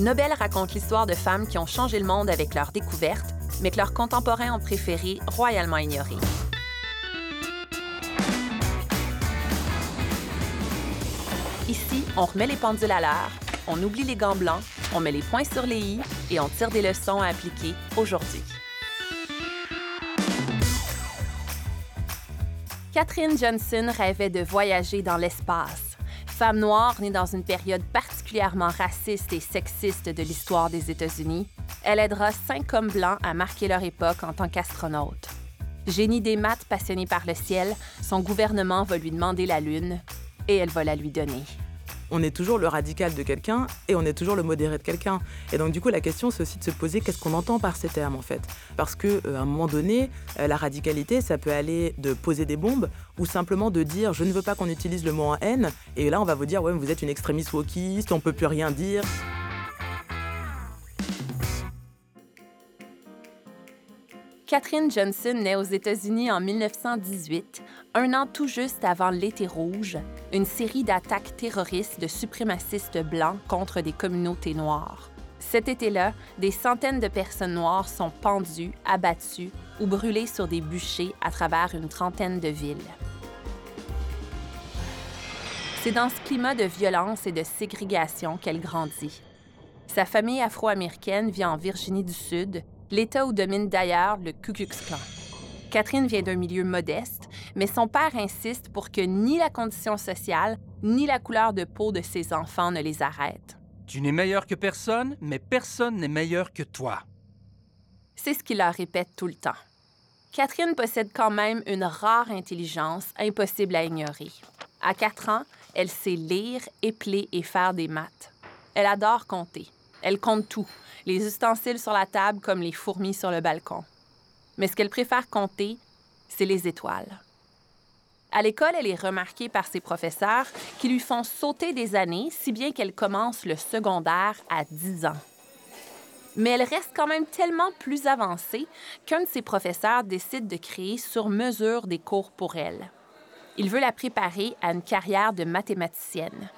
Nobel raconte l'histoire de femmes qui ont changé le monde avec leurs découvertes, mais que leurs contemporains ont préféré royalement ignorer. Ici, on remet les pendules à l'heure, on oublie les gants blancs, on met les points sur les i et on tire des leçons à appliquer aujourd'hui. Catherine Johnson rêvait de voyager dans l'espace. Femme noire née dans une période particulièrement raciste et sexiste de l'histoire des États-Unis, elle aidera cinq hommes blancs à marquer leur époque en tant qu'astronaute. Génie des maths passionnée par le ciel, son gouvernement va lui demander la Lune et elle va la lui donner on est toujours le radical de quelqu'un et on est toujours le modéré de quelqu'un. Et donc du coup, la question, c'est aussi de se poser qu'est-ce qu'on entend par ces termes en fait? Parce que euh, à un moment donné, euh, la radicalité, ça peut aller de poser des bombes ou simplement de dire je ne veux pas qu'on utilise le mot en haine. Et là, on va vous dire ouais, vous êtes une extrémiste wokiste, on peut plus rien dire. Catherine Johnson naît aux États-Unis en 1918, un an tout juste avant l'été rouge, une série d'attaques terroristes de suprémacistes blancs contre des communautés noires. Cet été-là, des centaines de personnes noires sont pendues, abattues ou brûlées sur des bûchers à travers une trentaine de villes. C'est dans ce climat de violence et de ségrégation qu'elle grandit. Sa famille afro-américaine vit en Virginie du Sud, l'État où domine d'ailleurs le Ku Klux Klan. Catherine vient d'un milieu modeste, mais son père insiste pour que ni la condition sociale, ni la couleur de peau de ses enfants ne les arrêtent. Tu n'es meilleur que personne, mais personne n'est meilleur que toi. C'est ce qu'il leur répète tout le temps. Catherine possède quand même une rare intelligence impossible à ignorer. À 4 ans, elle sait lire, épeler et faire des maths. Elle adore compter. Elle compte tout, les ustensiles sur la table comme les fourmis sur le balcon. Mais ce qu'elle préfère compter, c'est les étoiles. À l'école, elle est remarquée par ses professeurs qui lui font sauter des années, si bien qu'elle commence le secondaire à 10 ans. Mais elle reste quand même tellement plus avancée qu'un de ses professeurs décide de créer sur mesure des cours pour elle. Il veut la préparer à une carrière de mathématicienne.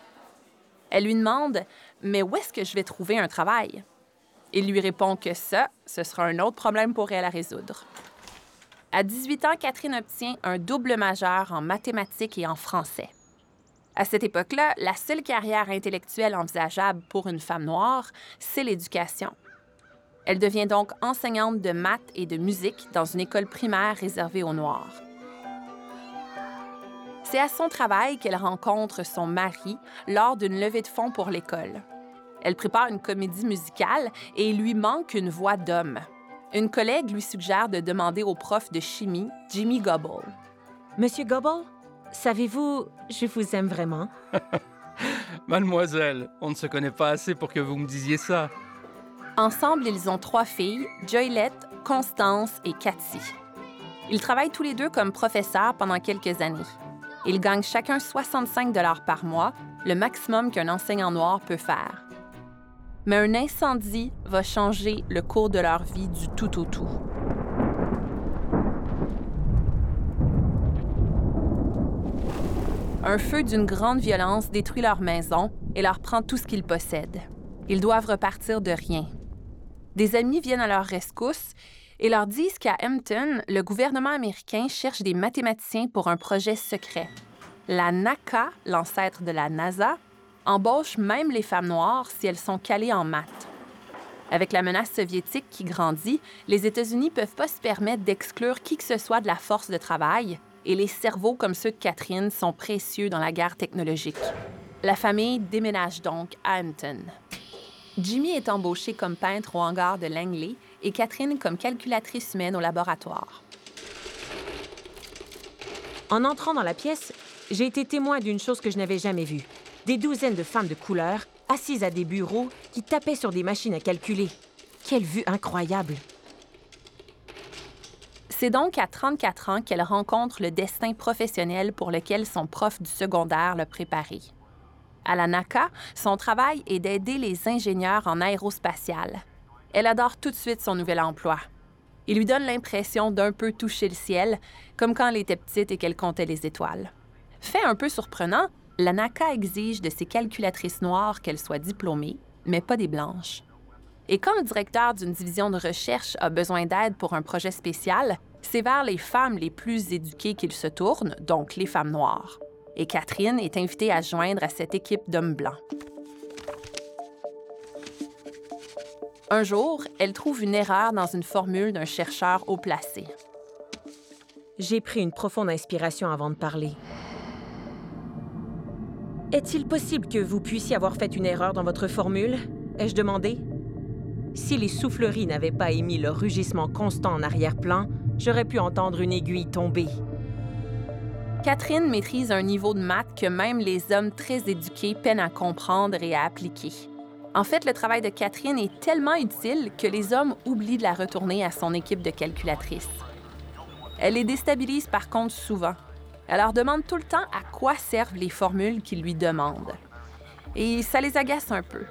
Elle lui demande Mais où est-ce que je vais trouver un travail? Il lui répond que ça, ce sera un autre problème pour elle à résoudre. À 18 ans, Catherine obtient un double majeur en mathématiques et en français. À cette époque-là, la seule carrière intellectuelle envisageable pour une femme noire, c'est l'éducation. Elle devient donc enseignante de maths et de musique dans une école primaire réservée aux Noirs. C'est à son travail qu'elle rencontre son mari lors d'une levée de fonds pour l'école. Elle prépare une comédie musicale et il lui manque une voix d'homme. Une collègue lui suggère de demander au prof de chimie, Jimmy Gobble. Monsieur Gobble, savez-vous, je vous aime vraiment. Mademoiselle, on ne se connaît pas assez pour que vous me disiez ça. Ensemble, ils ont trois filles, Joylette, Constance et Cathy. Ils travaillent tous les deux comme professeurs pendant quelques années. Ils gagnent chacun 65 dollars par mois, le maximum qu'un enseignant noir peut faire mais un incendie va changer le cours de leur vie du tout au tout. Un feu d'une grande violence détruit leur maison et leur prend tout ce qu'ils possèdent. Ils doivent repartir de rien. Des amis viennent à leur rescousse et leur disent qu'à Hampton, le gouvernement américain cherche des mathématiciens pour un projet secret. La NACA, l'ancêtre de la NASA, embauche même les femmes noires si elles sont calées en maths. Avec la menace soviétique qui grandit, les États-Unis ne peuvent pas se permettre d'exclure qui que ce soit de la force de travail, et les cerveaux comme ceux de Catherine sont précieux dans la guerre technologique. La famille déménage donc à Hampton. Jimmy est embauché comme peintre au hangar de Langley et Catherine comme calculatrice humaine au laboratoire. En entrant dans la pièce, j'ai été témoin d'une chose que je n'avais jamais vue des douzaines de femmes de couleur assises à des bureaux qui tapaient sur des machines à calculer. Quelle vue incroyable! C'est donc à 34 ans qu'elle rencontre le destin professionnel pour lequel son prof du secondaire l'a préparé. À la NACA, son travail est d'aider les ingénieurs en aérospatial. Elle adore tout de suite son nouvel emploi. Il lui donne l'impression d'un peu toucher le ciel, comme quand elle était petite et qu'elle comptait les étoiles. Fait un peu surprenant, la NACA exige de ses calculatrices noires qu'elles soient diplômées, mais pas des blanches. Et quand le directeur d'une division de recherche a besoin d'aide pour un projet spécial, c'est vers les femmes les plus éduquées qu'il se tourne, donc les femmes noires. Et Catherine est invitée à joindre à cette équipe d'hommes blancs. Un jour, elle trouve une erreur dans une formule d'un chercheur haut placé. J'ai pris une profonde inspiration avant de parler. Est-il possible que vous puissiez avoir fait une erreur dans votre formule? Ai-je demandé? Si les souffleries n'avaient pas émis leur rugissement constant en arrière-plan, j'aurais pu entendre une aiguille tomber. Catherine maîtrise un niveau de maths que même les hommes très éduqués peinent à comprendre et à appliquer. En fait, le travail de Catherine est tellement utile que les hommes oublient de la retourner à son équipe de calculatrices. Elle les déstabilise par contre souvent. Elle leur demande tout le temps à quoi servent les formules qu'ils lui demandent. Et ça les agace un peu.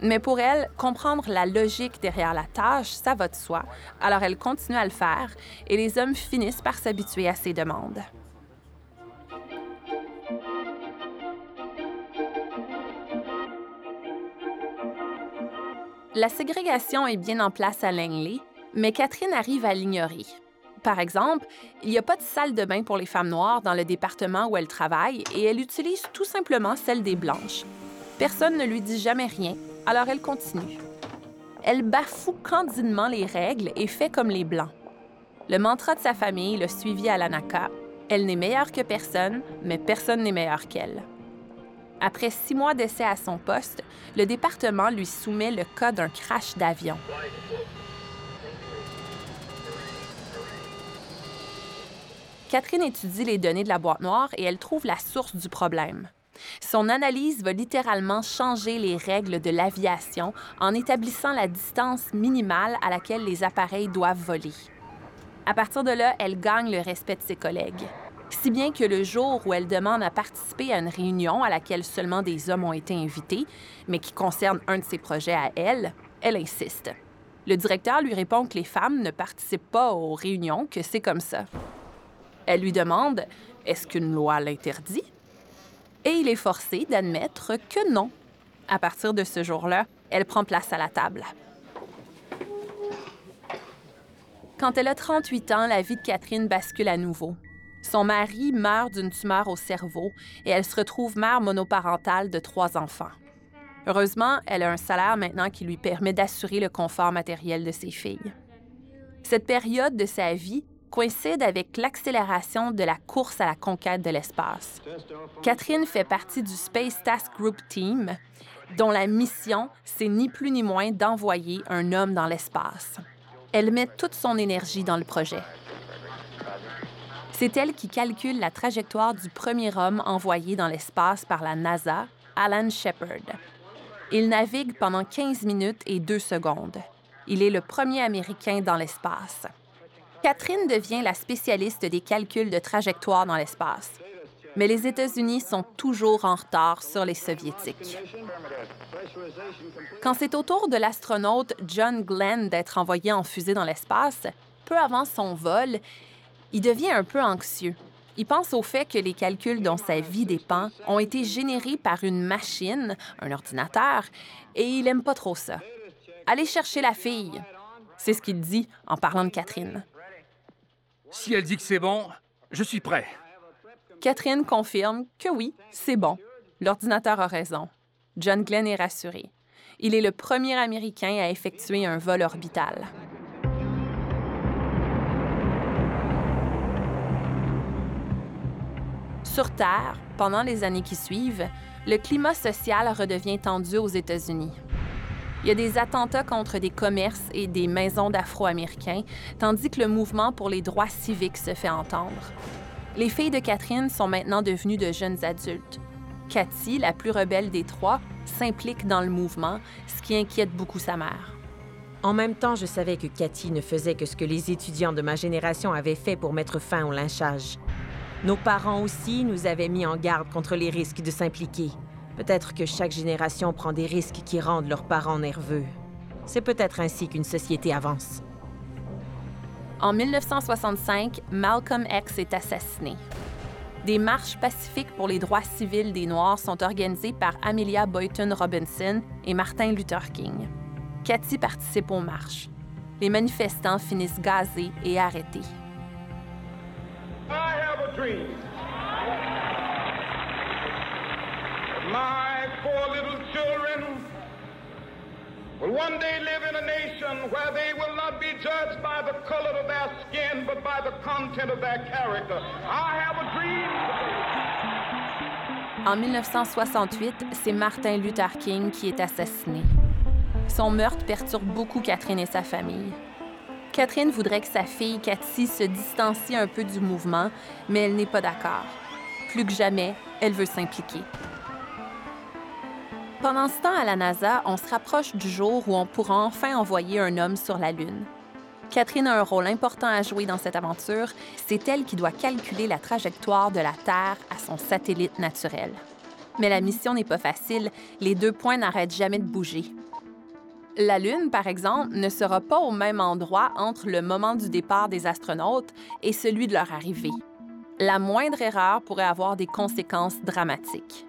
Mais pour elle, comprendre la logique derrière la tâche, ça va de soi. Alors elle continue à le faire et les hommes finissent par s'habituer à ses demandes. La ségrégation est bien en place à Langley, mais Catherine arrive à l'ignorer. Par exemple, il n'y a pas de salle de bain pour les femmes noires dans le département où elle travaille et elle utilise tout simplement celle des blanches. Personne ne lui dit jamais rien, alors elle continue. Elle bafoue candidement les règles et fait comme les Blancs. Le mantra de sa famille le suivi à l'ANACA Elle n'est meilleure que personne, mais personne n'est meilleur qu'elle. Après six mois d'essai à son poste, le département lui soumet le cas d'un crash d'avion. Catherine étudie les données de la boîte noire et elle trouve la source du problème. Son analyse va littéralement changer les règles de l'aviation en établissant la distance minimale à laquelle les appareils doivent voler. À partir de là, elle gagne le respect de ses collègues. Si bien que le jour où elle demande à participer à une réunion à laquelle seulement des hommes ont été invités, mais qui concerne un de ses projets à elle, elle insiste. Le directeur lui répond que les femmes ne participent pas aux réunions, que c'est comme ça. Elle lui demande Est-ce qu'une loi l'interdit? Et il est forcé d'admettre que non. À partir de ce jour-là, elle prend place à la table. Quand elle a 38 ans, la vie de Catherine bascule à nouveau. Son mari meurt d'une tumeur au cerveau et elle se retrouve mère monoparentale de trois enfants. Heureusement, elle a un salaire maintenant qui lui permet d'assurer le confort matériel de ses filles. Cette période de sa vie coïncide avec l'accélération de la course à la conquête de l'espace. Catherine fait partie du Space Task Group Team, dont la mission, c'est ni plus ni moins d'envoyer un homme dans l'espace. Elle met toute son énergie dans le projet. C'est elle qui calcule la trajectoire du premier homme envoyé dans l'espace par la NASA, Alan Shepard. Il navigue pendant 15 minutes et 2 secondes. Il est le premier Américain dans l'espace. Catherine devient la spécialiste des calculs de trajectoire dans l'espace. Mais les États-Unis sont toujours en retard sur les Soviétiques. Quand c'est au tour de l'astronaute John Glenn d'être envoyé en fusée dans l'espace, peu avant son vol, il devient un peu anxieux. Il pense au fait que les calculs dont sa vie dépend ont été générés par une machine, un ordinateur, et il aime pas trop ça. Allez chercher la fille. C'est ce qu'il dit en parlant de Catherine. Si elle dit que c'est bon, je suis prêt. Catherine confirme que oui, c'est bon. L'ordinateur a raison. John Glenn est rassuré. Il est le premier Américain à effectuer un vol orbital. Sur Terre, pendant les années qui suivent, le climat social redevient tendu aux États-Unis. Il y a des attentats contre des commerces et des maisons d'Afro-Américains, tandis que le mouvement pour les droits civiques se fait entendre. Les filles de Catherine sont maintenant devenues de jeunes adultes. Cathy, la plus rebelle des trois, s'implique dans le mouvement, ce qui inquiète beaucoup sa mère. En même temps, je savais que Cathy ne faisait que ce que les étudiants de ma génération avaient fait pour mettre fin au lynchage. Nos parents aussi nous avaient mis en garde contre les risques de s'impliquer. Peut-être que chaque génération prend des risques qui rendent leurs parents nerveux. C'est peut-être ainsi qu'une société avance. En 1965, Malcolm X est assassiné. des marches pacifiques pour les droits civils des Noirs sont organisées par Amelia Boyton Robinson et Martin Luther King. Cathy participe aux marches. Les manifestants finissent gazés et arrêtés. I have a dream. My four little children will one day live in nation where they will not be judged by the color of their skin, but by the content of their character. I have dream. En 1968, c'est Martin Luther King qui est assassiné. Son meurtre perturbe beaucoup Catherine et sa famille. Catherine voudrait que sa fille Cathy se distancie un peu du mouvement, mais elle n'est pas d'accord. Plus que jamais, elle veut s'impliquer. Pendant ce temps, à la NASA, on se rapproche du jour où on pourra enfin envoyer un homme sur la Lune. Catherine a un rôle important à jouer dans cette aventure. C'est elle qui doit calculer la trajectoire de la Terre à son satellite naturel. Mais la mission n'est pas facile. Les deux points n'arrêtent jamais de bouger. La Lune, par exemple, ne sera pas au même endroit entre le moment du départ des astronautes et celui de leur arrivée. La moindre erreur pourrait avoir des conséquences dramatiques.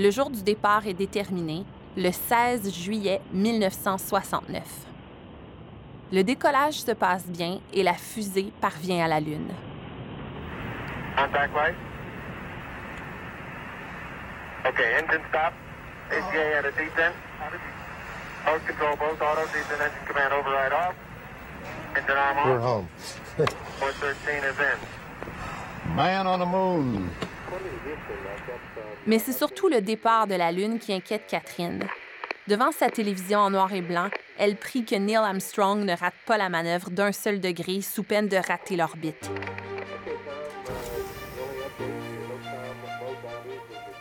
Le jour du départ est déterminé, le 16 juillet 1969. Le décollage se passe bien et la fusée parvient à la Lune. Contact light. Okay, engine stop. ACA at a descent. Host control, both auto, descent engine command override off. Engine arm We're on. home. 413 is in. Man on the moon. Mais c'est surtout le départ de la Lune qui inquiète Catherine. Devant sa télévision en noir et blanc, elle prie que Neil Armstrong ne rate pas la manœuvre d'un seul degré sous peine de rater l'orbite.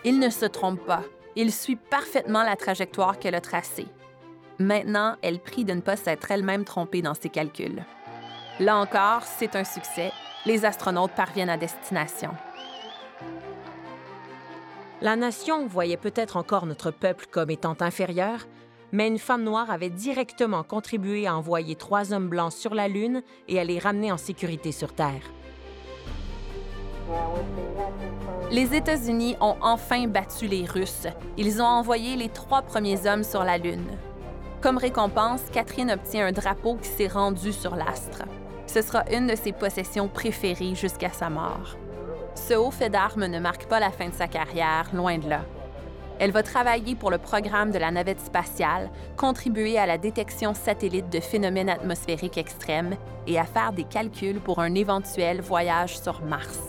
Il ne se trompe pas. Il suit parfaitement la trajectoire qu'elle a tracée. Maintenant, elle prie de ne pas s'être elle-même trompée dans ses calculs. Là encore, c'est un succès. Les astronautes parviennent à destination. La nation voyait peut-être encore notre peuple comme étant inférieur, mais une femme noire avait directement contribué à envoyer trois hommes blancs sur la Lune et à les ramener en sécurité sur Terre. Les États-Unis ont enfin battu les Russes. Ils ont envoyé les trois premiers hommes sur la Lune. Comme récompense, Catherine obtient un drapeau qui s'est rendu sur l'astre. Ce sera une de ses possessions préférées jusqu'à sa mort. Ce haut fait d'armes ne marque pas la fin de sa carrière, loin de là. Elle va travailler pour le programme de la navette spatiale, contribuer à la détection satellite de phénomènes atmosphériques extrêmes et à faire des calculs pour un éventuel voyage sur Mars.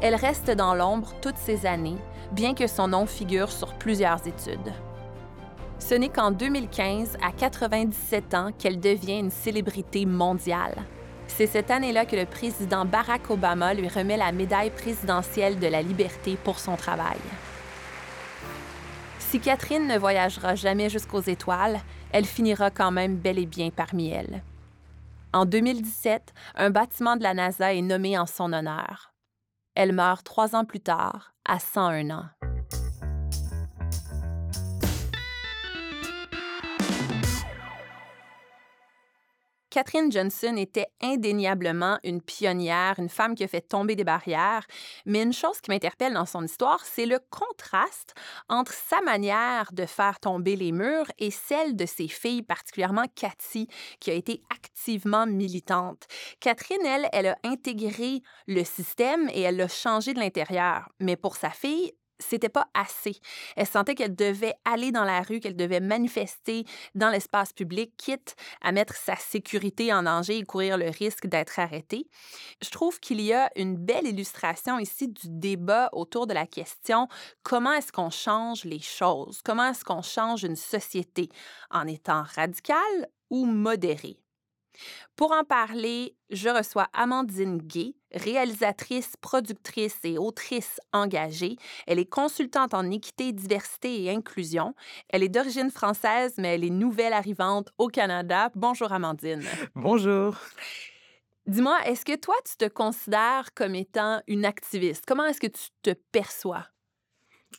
Elle reste dans l'ombre toutes ces années, bien que son nom figure sur plusieurs études. Ce n'est qu'en 2015, à 97 ans, qu'elle devient une célébrité mondiale. C'est cette année-là que le président Barack Obama lui remet la médaille présidentielle de la liberté pour son travail. Si Catherine ne voyagera jamais jusqu'aux étoiles, elle finira quand même bel et bien parmi elles. En 2017, un bâtiment de la NASA est nommé en son honneur. Elle meurt trois ans plus tard, à 101 ans. Catherine Johnson était indéniablement une pionnière, une femme qui a fait tomber des barrières. Mais une chose qui m'interpelle dans son histoire, c'est le contraste entre sa manière de faire tomber les murs et celle de ses filles, particulièrement Cathy, qui a été activement militante. Catherine, elle, elle a intégré le système et elle l'a changé de l'intérieur. Mais pour sa fille, c'était pas assez. Elle sentait qu'elle devait aller dans la rue, qu'elle devait manifester dans l'espace public, quitte à mettre sa sécurité en danger et courir le risque d'être arrêtée. Je trouve qu'il y a une belle illustration ici du débat autour de la question comment est-ce qu'on change les choses? Comment est-ce qu'on change une société? En étant radical ou modéré? Pour en parler, je reçois Amandine Gay, réalisatrice, productrice et autrice engagée. Elle est consultante en équité, diversité et inclusion. Elle est d'origine française, mais elle est nouvelle arrivante au Canada. Bonjour Amandine. Bonjour. Dis-moi, est-ce que toi, tu te considères comme étant une activiste? Comment est-ce que tu te perçois?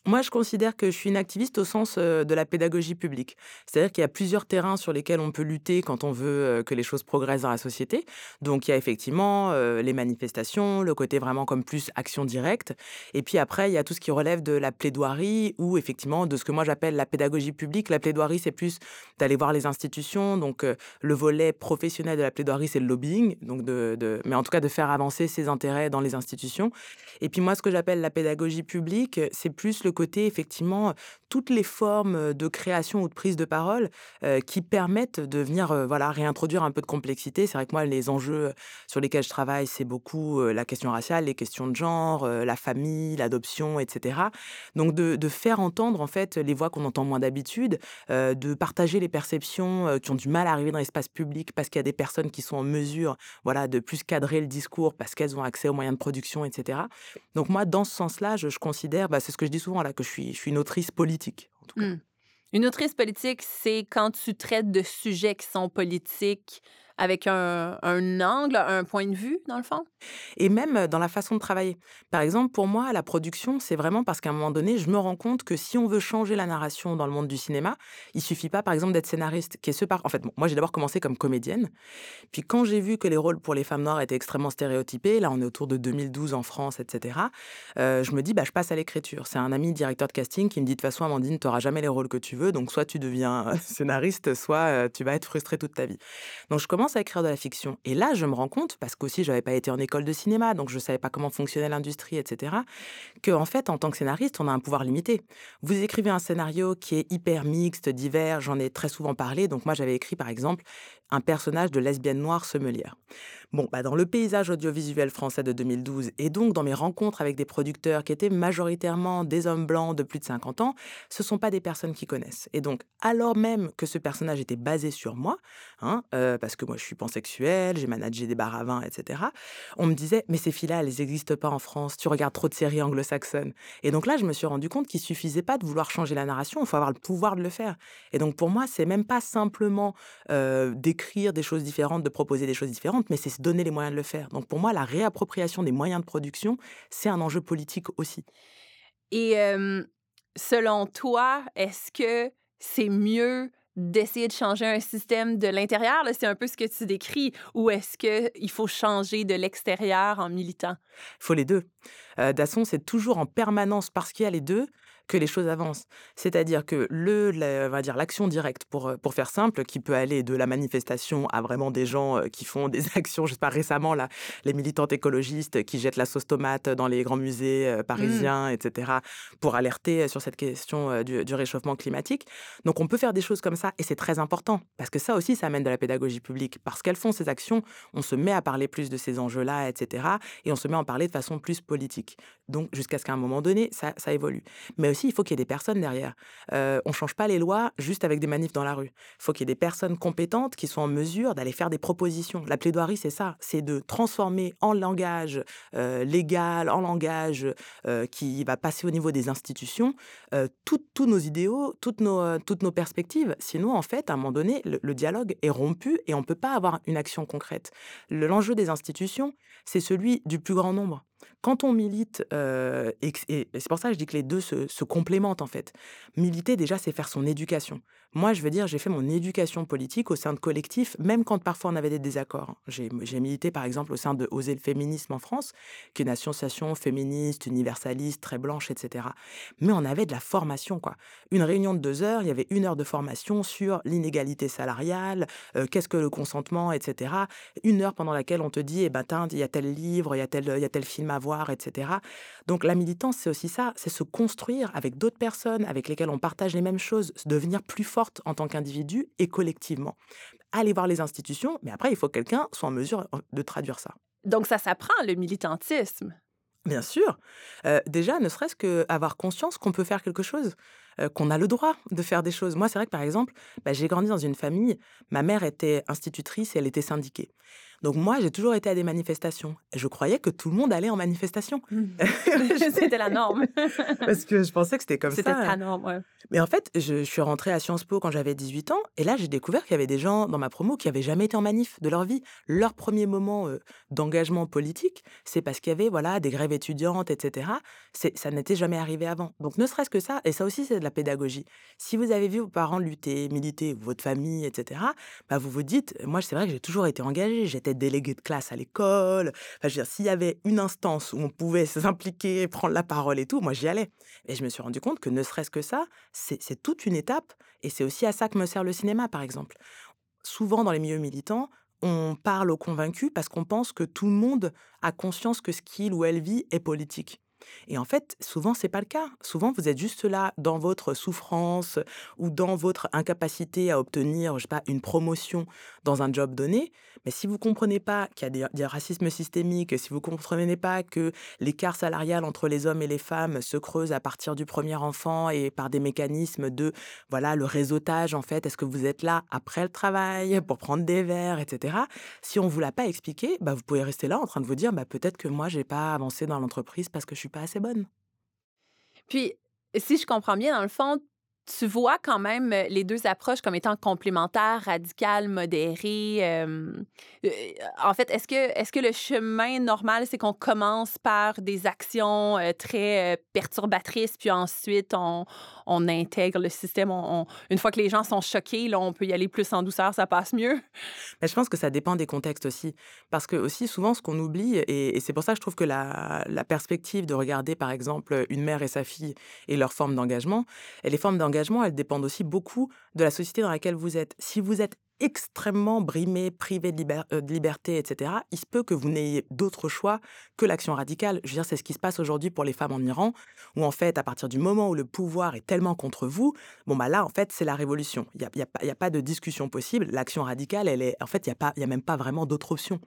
Moi, je considère que je suis une activiste au sens de la pédagogie publique. C'est-à-dire qu'il y a plusieurs terrains sur lesquels on peut lutter quand on veut que les choses progressent dans la société. Donc, il y a effectivement les manifestations, le côté vraiment comme plus action directe. Et puis après, il y a tout ce qui relève de la plaidoirie ou effectivement de ce que moi j'appelle la pédagogie publique. La plaidoirie, c'est plus d'aller voir les institutions. Donc, le volet professionnel de la plaidoirie, c'est le lobbying. Donc, de, de, mais en tout cas, de faire avancer ses intérêts dans les institutions. Et puis moi, ce que j'appelle la pédagogie publique, c'est plus le côté, effectivement, toutes les formes de création ou de prise de parole qui permettent de venir voilà, réintroduire un peu de complexité. C'est vrai que moi, les enjeux sur lesquels je travaille, c'est beaucoup la question raciale, les questions de genre, la famille, l'adoption, etc. Donc, de, de, faire entendre, en fait, les voix qu'on entend moins d'habitude, de partager les perceptions qui ont du mal à arriver dans l'espace public parce qu'il y a des personnes qui sont en mesure voilà, de plus cadrer le discours parce qu'elles ont accès aux moyens de production, etc. Donc moi, dans ce sens-là, je, je considère, bah, c'est ce que je dis souvent que je suis, je suis une autrice politique. En tout cas. Mmh. Une autrice politique, c'est quand tu traites de sujets qui sont politiques avec un, angle, un point de vue, dans le fond? Et même dans la façon de travailler. Par exemple, pour moi, la production, c'est vraiment parce qu'à un moment donné, je me rends compte que si on veut changer la narration dans le monde du cinéma, il suffit pas, par exemple, d'être scénariste, qui est ce par... En fait, moi, j'ai d'abord commencé comme comédienne. Puis quand j'ai vu que les rôles pour les femmes noires étaient extrêmement stéréotypés, là, on est autour de 2012 en France, etc., je me dis, bah, je passe à l'écriture. C'est un ami directeur de casting qui me dit, de toute façon, Amandine, tu n'auras jamais les rôles que tu veux, donc soit tu deviens scénariste, soit tu vas être frustrée toute ta vie. Donc, je commence à écrire de la fiction. Et là, je me rends compte, parce qu'aussi, je n'avais pas été en école de cinéma, donc je ne savais pas comment fonctionnait l'industrie, etc., qu'en en fait, en tant que scénariste, on a un pouvoir limité. Vous écrivez un scénario qui est hyper mixte, divers, j'en ai très souvent parlé. Donc, moi, j'avais écrit, par exemple, un personnage de lesbienne noire sommelière. Bon, bah dans le paysage audiovisuel français de 2012 et donc dans mes rencontres avec des producteurs qui étaient majoritairement des hommes blancs de plus de 50 ans, ce ne sont pas des personnes qui connaissent. Et donc, alors même que ce personnage était basé sur moi, hein, euh, parce que moi je suis pansexuelle, j'ai managé des bars à vin, etc., on me disait, mais ces filles-là, elles n'existent pas en France, tu regardes trop de séries anglo-saxonnes. Et donc là, je me suis rendu compte qu'il suffisait pas de vouloir changer la narration, il faut avoir le pouvoir de le faire. Et donc pour moi, c'est même pas simplement euh, d'écrire des choses différentes, de proposer des choses différentes, mais c'est donner les moyens de le faire. Donc pour moi, la réappropriation des moyens de production, c'est un enjeu politique aussi. Et euh, selon toi, est-ce que c'est mieux d'essayer de changer un système de l'intérieur, c'est un peu ce que tu décris, ou est-ce qu'il faut changer de l'extérieur en militant? Il faut les deux. Euh, Dasson, c'est toujours en permanence parce qu'il y a les deux que les choses avancent. C'est-à-dire que le, la, va dire l'action directe, pour, pour faire simple, qui peut aller de la manifestation à vraiment des gens qui font des actions, je sais pas, récemment, là, les militantes écologistes qui jettent la sauce tomate dans les grands musées parisiens, mmh. etc., pour alerter sur cette question du, du, réchauffement climatique. Donc on peut faire des choses comme ça, et c'est très important, parce que ça aussi, ça amène de la pédagogie publique. Parce qu'elles font ces actions, on se met à parler plus de ces enjeux-là, etc., et on se met à en parler de façon plus politique. Donc jusqu'à ce qu'à un moment donné, ça, ça évolue. Mais il faut qu'il y ait des personnes derrière. On ne change pas les lois juste avec des manifs dans la rue. Il faut qu'il y ait des personnes compétentes qui soient en mesure d'aller faire des propositions. La plaidoirie, c'est ça, c'est de transformer en langage légal, en langage qui va passer au niveau des institutions, tous nos idéaux, toutes nos, toutes nos perspectives. Sinon, en fait, à un moment donné, le, le dialogue est rompu et on ne peut pas avoir une action concrète. L'enjeu des institutions, c'est celui du plus grand nombre. Quand on milite, euh, et, c'est pour ça que je dis que les deux se, se complémentent en fait. Militer, déjà, c'est faire son éducation. Moi, je veux dire, j'ai fait mon éducation politique au sein de collectifs, même quand parfois on avait des désaccords. J'ai milité, par exemple, au sein de Oser le féminisme en France, qui est une association féministe, universaliste, très blanche, etc. Mais on avait de la formation, quoi. Une réunion de deux heures, il y avait une heure de formation sur l'inégalité salariale, euh, qu'est-ce que le consentement, etc. Une heure pendant laquelle on te dit, eh ben, il y a tel livre, il y a tel, il y a tel film à voir, etc. Donc la militance, c'est aussi ça, c'est se construire avec d'autres personnes avec lesquelles on partage les mêmes choses, devenir plus forte en tant qu'individu et collectivement. Aller voir les institutions, mais après, il faut que quelqu'un soit en mesure de traduire ça. Donc ça s'apprend, le militantisme. Bien sûr. Euh, déjà, ne serait-ce qu'avoir conscience qu'on peut faire quelque chose. Euh, qu'on a le droit de faire des choses. Moi, c'est vrai que par exemple, bah, j'ai grandi dans une famille, ma mère était institutrice et elle était syndiquée. Donc moi, j'ai toujours été à des manifestations. Je croyais que tout le monde allait en manifestation. Mmh. c'était la norme. Parce que je pensais que c'était comme ça. C'était la norme, ouais. Mais en fait, je, je suis rentrée à Sciences Po quand j'avais 18 ans. Et là, j'ai découvert qu'il y avait des gens dans ma promo qui n'avaient jamais été en manif de leur vie. Leur premier moment euh, d'engagement politique, c'est parce qu'il y avait voilà, des grèves étudiantes, etc. Ça n'était jamais arrivé avant. Donc ne serait-ce que ça, et ça aussi, c'est la pédagogie. Si vous avez vu vos parents lutter, militer, votre famille, etc., bah, vous vous dites, moi, c'est vrai que j'ai toujours été engagée. J'étais déléguée de classe à l'école. Enfin, s'il y avait une instance où on pouvait s'impliquer, prendre la parole et tout, moi, j'y allais. Et je me suis rendu compte que ne serait-ce que ça, c'est toute une étape. Et c'est aussi à ça que me sert le cinéma, par exemple. Souvent, dans les milieux militants, on parle aux convaincus parce qu'on pense que tout le monde a conscience que ce qu'il ou elle vit est politique. Et en fait, souvent, c'est pas le cas. Souvent, vous êtes juste là dans votre souffrance ou dans votre incapacité à obtenir, je sais pas, une promotion dans un job donné. Mais si vous comprenez pas qu'il y a des, racismes systémiques, si vous comprenez pas que l'écart salarial entre les hommes et les femmes se creuse à partir du premier enfant et par des mécanismes de, voilà, le réseautage, en fait, est-ce que vous êtes là après le travail pour prendre des verres, etc. Si on vous l'a pas expliqué, bah, vous pouvez rester là en train de vous dire, bah, peut-être que moi, j'ai pas avancé dans l'entreprise parce que je suis pas assez bonne. Puis, si je comprends bien, dans le fond, tu vois quand même euh, les deux approches comme étant complémentaires, radicales, modérées. euh, euh, en fait, est-ce que, est que le chemin normal, c'est qu'on commence par des actions très perturbatrices, puis ensuite on, on intègre le système. une fois que les gens sont choqués, là, on peut y aller plus en douceur, ça passe mieux? Mais je pense que ça dépend des contextes aussi. Parce que aussi, souvent, ce qu'on oublie, et, c'est pour ça que je trouve que la, perspective de regarder, par exemple, une mère et sa fille et leur forme d'engagement, les formes d'engagement, elles dépendent aussi beaucoup de la société dans laquelle vous êtes. Si vous êtes extrêmement brimé, privé de, euh, liberté, etc., il se peut que vous n'ayez d'autre choix que l'action radicale. Je veux dire, c'est ce qui se passe aujourd'hui pour les femmes en Iran, où en fait, à partir du moment où le pouvoir est tellement contre vous, bon bah là, en fait, c'est la révolution. Il n'y a, y a pas- de discussion possible. L'action radicale, elle est, en fait, il n'y a, y a même pas vraiment d'autre option.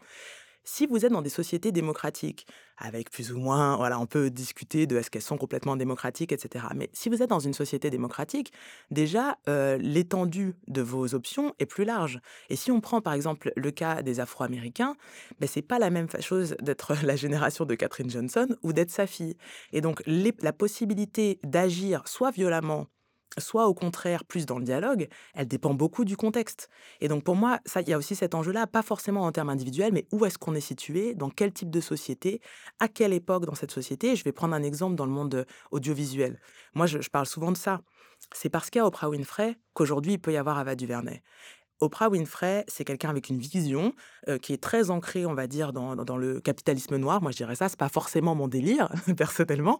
Si vous êtes dans des sociétés démocratiques, avec plus ou moins, voilà, on peut discuter de est-ce qu'elles sont complètement démocratiques, etc. Mais si vous êtes dans une société démocratique, déjà, euh, l'étendue de vos options est plus large. Et si on prend par exemple le cas des Afro-Américains, ben, c'est pas la même chose d'être la génération de Catherine Johnson ou d'être sa fille. Et donc, la possibilité d'agir soit violemment, soit au contraire plus dans le dialogue, elle dépend beaucoup du contexte. Et donc pour moi, ça, il y a aussi cet enjeu-là, pas forcément en termes individuels, mais où est-ce qu'on est situé, dans quel type de société, à quelle époque dans cette société. Je vais prendre un exemple dans le monde euh, audiovisuel. Moi, je, je parle souvent de ça. C'est parce qu'il y a Oprah Winfrey qu'aujourd'hui, il peut y avoir Ava DuVernay. Oprah Winfrey, c'est quelqu'un avec une vision euh, qui est très ancrée, on va dire, dans, le capitalisme noir. Moi, je dirais ça, c'est pas forcément mon délire, personnellement.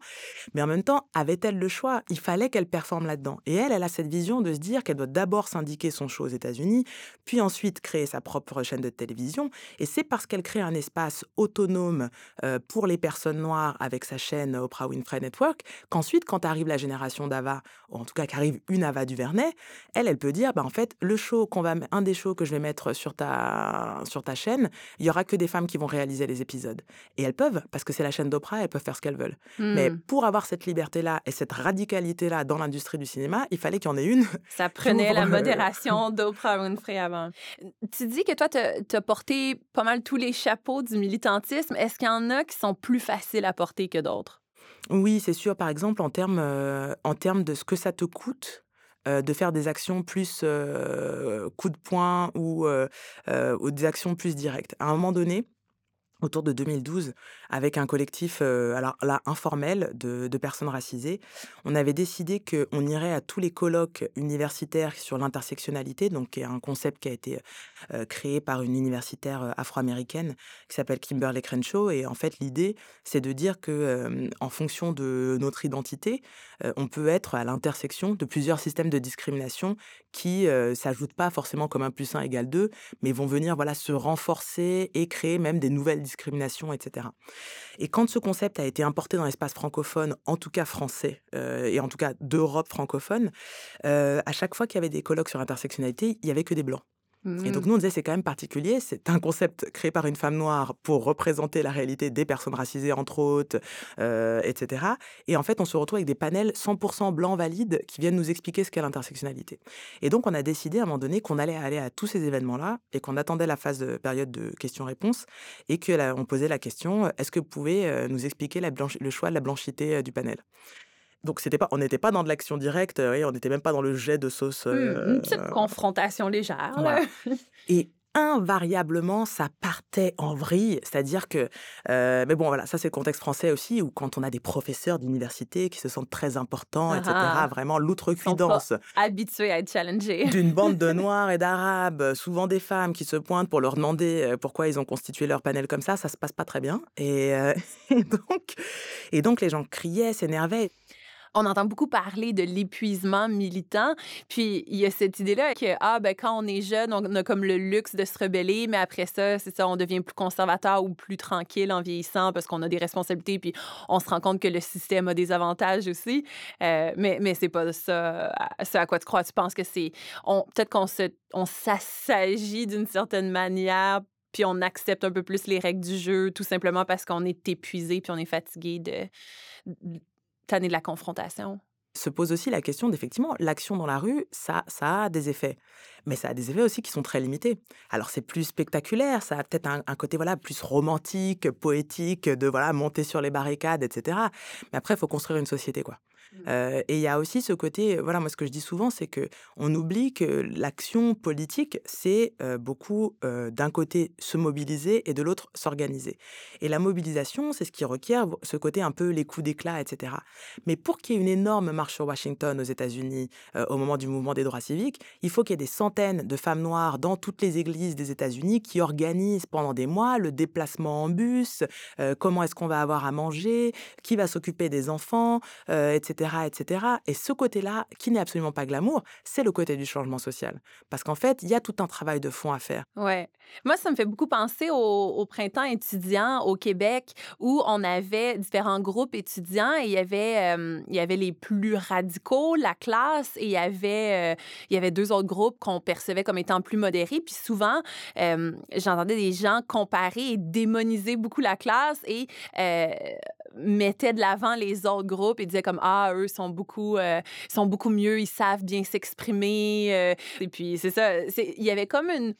Mais en même temps, avait-elle le choix? Il fallait qu'elle performe là-dedans. Et elle, elle a cette vision de se dire qu'elle doit d'abord syndiquer son show aux États-Unis, puis ensuite créer sa propre chaîne de télévision. Et c'est parce qu'elle crée un espace autonome euh, pour les personnes noires avec sa chaîne Oprah Winfrey Network qu'ensuite, quand arrive la génération d'Ava, ou en tout cas qu'arrive une Ava DuVernay, elle, elle peut dire, bah, en fait, le show qu'on va, un des shows que je vais mettre sur ta, sur ta chaîne, il y aura que des femmes qui vont réaliser les épisodes. Et elles peuvent, parce que c'est la chaîne d'Oprah, elles peuvent faire ce qu'elles veulent. Mais Hmm. pour avoir cette liberté-là et cette radicalité-là dans l'industrie du cinéma, il fallait qu'il y en ait une. Ça prenait la modération d'Oprah Winfrey avant. Tu dis que toi, tu as porté pas mal tous les chapeaux du militantisme. Est-ce qu'il y en a qui sont plus faciles à porter que d'autres? Oui, c'est sûr. Par exemple, en termes, euh, en termes de ce que ça te coûte euh, de faire des actions plus euh, coup de poing euh, ou des actions plus directes. À un moment donné, autour de 2012, avec un collectif, euh, alors là, informel de, personnes racisées, on avait décidé qu'on irait à tous les colloques universitaires sur l'intersectionnalité, donc est un concept qui a été euh, créé par une universitaire euh, afro-américaine qui s'appelle Kimberly Crenshaw. Et en fait, l'idée, c'est de dire que, en fonction de notre identité, on peut être à l'intersection de plusieurs systèmes de discrimination qui s'ajoutent pas forcément comme un plus un égale deux, mais vont venir voilà se renforcer et créer même des nouvelles discriminations, etc. Et quand ce concept a été importé dans l'espace francophone, en tout cas français, euh, et en tout cas d'Europe francophone, euh, à chaque fois qu'il y avait des colloques sur intersectionnalité, il y avait que des blancs. Et donc, Mm. nous, on disait, c'est quand même particulier. C'est un concept créé par une femme noire pour représenter la réalité des personnes racisées, entre autres, euh, etc. Et en fait, on se retrouve avec des panels 100% blancs valides qui viennent nous expliquer ce qu'est l'intersectionnalité. Et donc, on a décidé à un moment donné qu'on allait aller à tous ces événements-là et qu'on attendait la phase de période de questions-réponses et qu'on posait la question est-ce que vous pouvez euh, nous expliquer la le choix de la blanchité euh, du panel? Donc c'était pas, on n'était pas dans de l'action directe, euh, et on n'était même pas dans le jet de sauce. Hmm, euh, Une petite confrontation légère. voilà. Et invariablement, ça partait en vrille. C'est-à-dire que, euh, mais bon, voilà, ça c'est le contexte français aussi, où quand on a des professeurs d'université qui se sentent très importants, etc., Ah. vraiment Ils l'outrecuidance Habitués à être challengés. d'une bande de Noirs et d'Arabes, souvent des femmes qui se pointent pour leur demander euh, pourquoi ils ont constitué leur panel comme ça, ça se passe pas très bien. Et, euh, et donc, et donc les gens criaient, s'énervaient. On entend beaucoup parler de l'épuisement militant. Puis il y a cette idée-là que ah ben quand on est jeune, on a comme le luxe de se rebeller, mais après ça, c'est ça, on devient plus conservateur ou plus tranquille en vieillissant parce qu'on a des responsabilités. Puis on se rend compte que le système a des avantages aussi. Euh, mais mais c'est pas ça, ce à quoi tu crois. Tu penses que c'est peut-être qu'on on s'assagit d'une certaine manière. Puis on accepte un peu plus les règles du jeu, tout simplement parce qu'on est épuisé puis on est fatigué de, de la confrontation? se pose aussi la question d'effectivement, l'action dans la rue, ça, ça a des effets. Mais ça a des effets aussi qui sont très limités. Alors c'est plus spectaculaire, ça a peut-être un, un côté voilà plus romantique, poétique, de voilà monter sur les barricades, etc. Mais après, il faut construire une société, quoi. Euh, et il y a aussi ce côté, voilà, moi ce que je dis souvent, c'est que on oublie que l'action politique, c'est beaucoup d'un côté se mobiliser et de l'autre s'organiser. Et la mobilisation, c'est ce qui requiert ce côté un peu les coups d'éclat, etc. Mais pour qu'il y ait une énorme marche sur Washington aux États-Unis au moment du mouvement des droits civiques, il faut qu'il y ait des centaines de femmes noires dans toutes les églises des États-Unis qui organisent pendant des mois le déplacement en bus, comment est-ce qu'on va avoir à manger, qui va s'occuper des enfants, euh, etc.. Et ce côté-là, qui n'est absolument pas glamour, c'est le côté du changement social. Parce qu'en fait, il y a tout un travail de fond à faire. Ouais. Moi, ça me fait beaucoup penser au, printemps étudiant au Québec où on avait différents groupes étudiants et il y avait, euh, il y avait les plus radicaux, la classe, et il y avait, euh, il y avait deux autres groupes qu'on percevait comme étant plus modérés. Puis souvent, euh, j'entendais des gens comparer et démoniser beaucoup la classe et mettaient de l'avant les autres groupes et disaient comme ah eux sont beaucoup euh, sont beaucoup mieux ils savent bien s'exprimer euh. et puis c'est ça il y avait comme une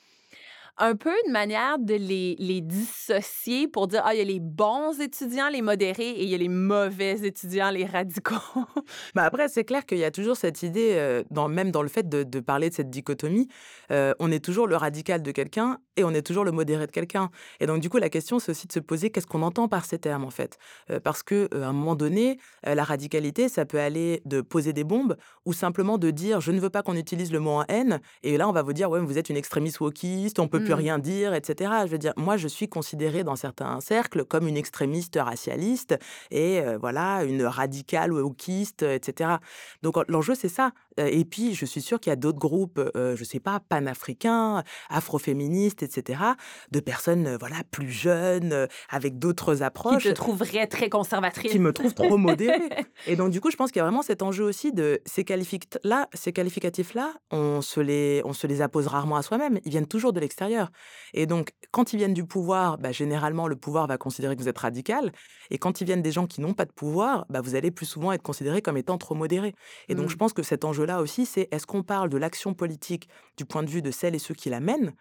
un peu une manière de les, les dissocier pour dire ah il y a les bons étudiants les modérés et il y a les mauvais étudiants les radicaux Bah après, c'est clair qu'il y a toujours cette idée, euh, dans, même dans le fait de, parler de cette dichotomie, euh, on est toujours le radical de quelqu'un et on est toujours le modéré de quelqu'un. Et donc, du coup, la question, c'est aussi de se poser qu'est-ce qu'on entend par ces termes, en fait? Euh, parce que à un moment donné, la radicalité, ça peut aller de poser des bombes ou simplement de dire je ne veux pas qu'on utilise le mot en haine. Et là, on va vous dire ouais, vous êtes une extrémiste wokiste, on peut plus Mm. rien dire, etc. Je veux dire, moi, je suis considérée dans certains cercles comme une extrémiste racialiste et euh, voilà, une radicale wokiste, euh, etc. Donc en- l'enjeu, c'est ça. Et puis, je suis sûre qu'il y a d'autres groupes, euh, je sais pas, panafricains, afroféministes, etc., de personnes, euh, voilà, plus jeunes, euh, avec d'autres qui approches te trouveraient très conservatrices qui me trouvent trop modérée. Et donc, du coup, je pense qu'il y a vraiment cet enjeu aussi de ces, qualific- là, ces qualificatifs-là, on, se les, on se les appose rarement à soi-même. Ils viennent toujours de l'extérieur. Et donc, quand ils viennent du pouvoir, bah, généralement, le pouvoir va considérer que vous êtes radical. Et quand ils viennent des gens qui n'ont pas de pouvoir, bah, vous allez plus souvent être considéré comme étant trop modéré. Et donc, je pense que cet enjeu-là aussi, c'est est-ce qu'on parle de l'action politique du point de vue de celles et ceux qui la mènent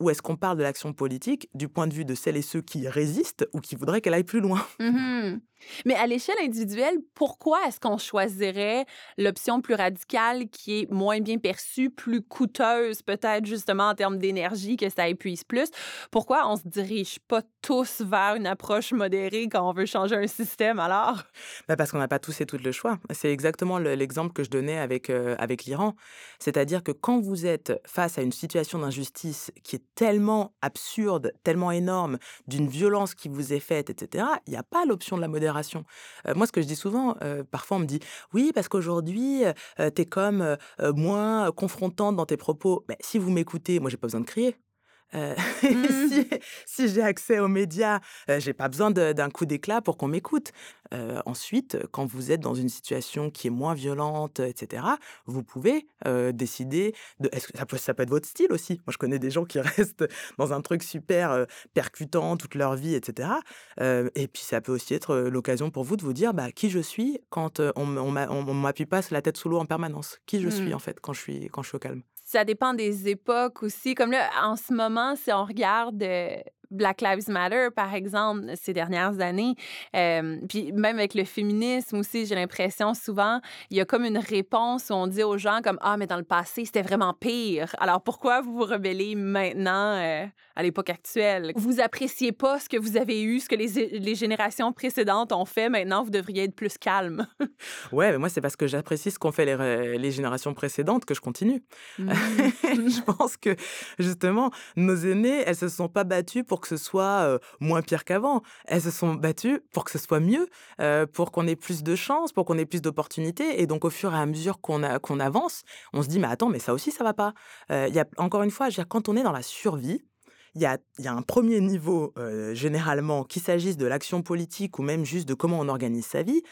ou est-ce qu'on parle de l'action politique du point de vue de celles et ceux qui résistent ou qui voudraient qu'elle aille plus loin? Mhm. Mais à l'échelle individuelle, pourquoi est-ce qu'on choisirait l'option plus radicale qui est moins bien perçue, plus coûteuse peut-être justement en termes d'énergie, que ça épuise plus? Pourquoi on se dirige pas tous vers une approche modérée quand on veut changer un système alors? Bah, parce qu'on n'a pas tous et toutes le choix. C'est exactement le- l'exemple que je donnais avec, euh, avec l'Iran. C'est-à-dire que quand vous êtes face à une situation d'injustice qui est tellement absurde, tellement énorme, d'une violence qui vous est faite, etc., il n'y a pas l'option de la modération. Euh, moi, ce que je dis souvent, euh, parfois on me dit oui, parce qu'aujourd'hui, tu es comme euh, euh, moins confrontante dans tes propos. Mais si vous m'écoutez, moi, j'ai pas besoin de crier. Euh, Mmh. si si j'ai accès aux médias, euh, j'ai pas besoin d'un coup d'éclat pour qu'on m'écoute. Euh, ensuite, quand vous êtes dans une situation qui est moins violente, etc., vous pouvez euh, décider de. Est-ce que ça peut, ça peut être votre style aussi? Moi, je connais des gens qui restent dans un truc super percutant toute leur vie, etc. Et puis, ça peut aussi être l'occasion pour vous de vous dire bah, qui je suis quand on, on m'a- on- on m'appuie pas la tête sous l'eau en permanence. Qui je suis Mm. en fait quand je suis quand je suis au calme? Ça dépend des époques aussi. Comme là, en ce moment, si on regarde euh, Black Lives Matter, par exemple, ces dernières années, euh, puis même avec le féminisme aussi, j'ai l'impression souvent, il y a comme une réponse où on dit aux gens comme Ah, mais dans le passé, c'était vraiment pire. Alors pourquoi vous vous rebellez maintenant euh, à l'époque actuelle? Vous appréciez pas ce que vous avez eu, ce que les, les générations précédentes ont fait. Maintenant, vous devriez être plus calme. Ouais, mais moi, c'est parce que j'apprécie ce qu'ont fait les, les générations précédentes que je continue. je pense que, justement, nos aînés, elles se sont pas battues pour que ce soit moins pire qu'avant. Elles se sont battues pour que ce soit mieux, pour qu'on ait plus de chances, pour qu'on ait plus d'opportunités. Et donc, au fur et à mesure qu'on qu'on avance, on se dit, mais attends, mais ça aussi, ça va pas. Il y a, encore une fois, quand on est dans la survie, il y a, y a un premier niveau, généralement, qu'il s'agisse de l'action politique ou même juste de comment on organise sa vie,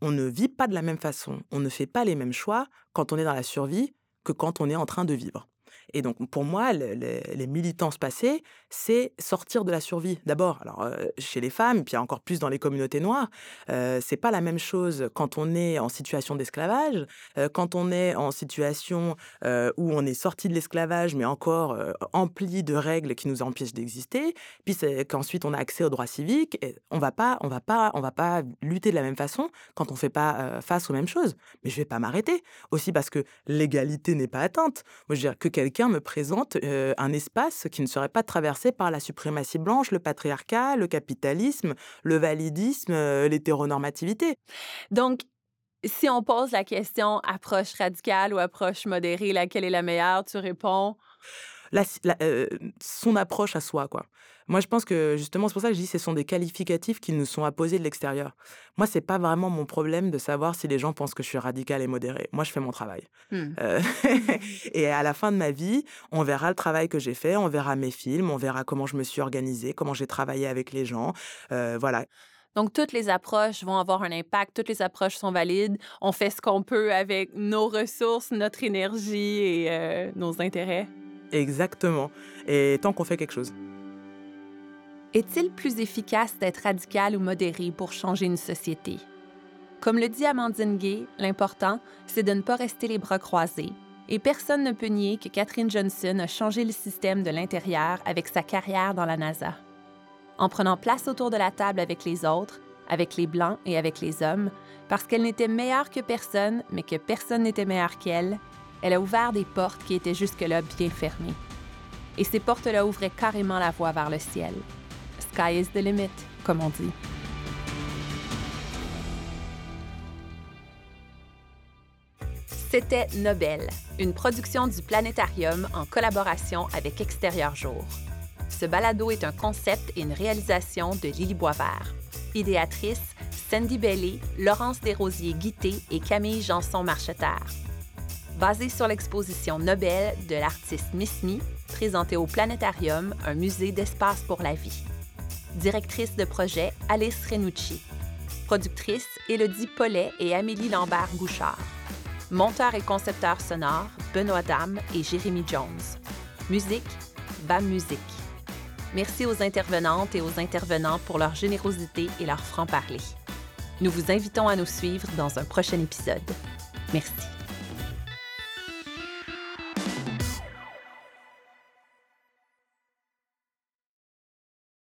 on ne vit pas de la même façon, on ne fait pas les mêmes choix quand on est dans la survie que quand on est en train de vivre. Et donc, pour moi, le- le- les militances passées, c'est sortir de la survie. D'abord, alors euh, chez les femmes, puis encore plus dans les communautés noires, euh, c'est pas la même chose quand on est en situation d'esclavage, euh, quand on est en situation euh, où on est sorti de l'esclavage, mais encore empli de règles qui nous empêchent d'exister. Puis qu'ensuite on a accès aux droits civiques. On va pas, on va pas, on va pas lutter de la même façon quand on fait pas face aux mêmes choses. Mais je vais pas m'arrêter aussi parce que l'égalité n'est pas atteinte. Moi, je veux dire que me présente un espace qui ne serait pas traversé par la suprématie blanche, le patriarcat, le capitalisme, le validisme, l'hétéronormativité. Donc, si on pose la question approche radicale ou approche modérée, laquelle est la meilleure, tu réponds? La- la- euh, son approche à soi, quoi. Moi, je pense que justement, c'est pour ça que je dis que ce sont des qualificatifs qui nous sont apposés de l'extérieur. Moi, c'est pas vraiment mon problème de savoir si les gens pensent que je suis radical et modéré. Moi, je fais mon travail. Hmm. Euh, et à la fin de ma vie, on verra le travail que j'ai fait, on verra mes films, on verra comment je me suis organisée, comment j'ai travaillé avec les gens. Euh, voilà. Donc, toutes les approches vont avoir un impact, toutes les approches sont valides. On fait ce qu'on peut avec nos ressources, notre énergie et euh, nos intérêts. Exactement. Et tant qu'on fait quelque chose. Est-il plus efficace d'être radical ou modéré pour changer une société? Comme le dit Amandine Gay, l'important, c'est de ne pas rester les bras croisés. Et personne ne peut nier que Catherine Johnson a changé le système de l'intérieur avec sa carrière dans la NASA. En prenant place autour de la table avec les autres, avec les Blancs et avec les hommes, parce qu'elle n'était meilleure que personne, mais que personne n'était meilleur qu'elle, elle a ouvert des portes qui étaient jusque-là bien fermées. Et ces portes-là ouvraient carrément la voie vers le ciel. Sky is the limit, comme on dit. C'était Nobel, une production du Planétarium en collaboration avec Extérieur Jour. Ce balado est un concept et une réalisation de Lily Boisvert. Idéatrice, Sandy Bellé, Laurence Desrosiers-Guité et Camille Janson-Marcheterre. Basé sur l'exposition Nobel de l'artiste Miss Me, présentée au Planétarium, un musée d'espace pour la vie. Directrice de projet, Alice Renucci. Productrice, Élodie Paulet et Amélie Lambert-Bouchard. Monteur et concepteur sonore, Benoît Dame et Jérémy Jones. Musique, BAM Musique. Merci aux intervenantes et aux intervenants pour leur générosité et leur franc-parler. Nous vous invitons à nous suivre dans un prochain épisode. Merci.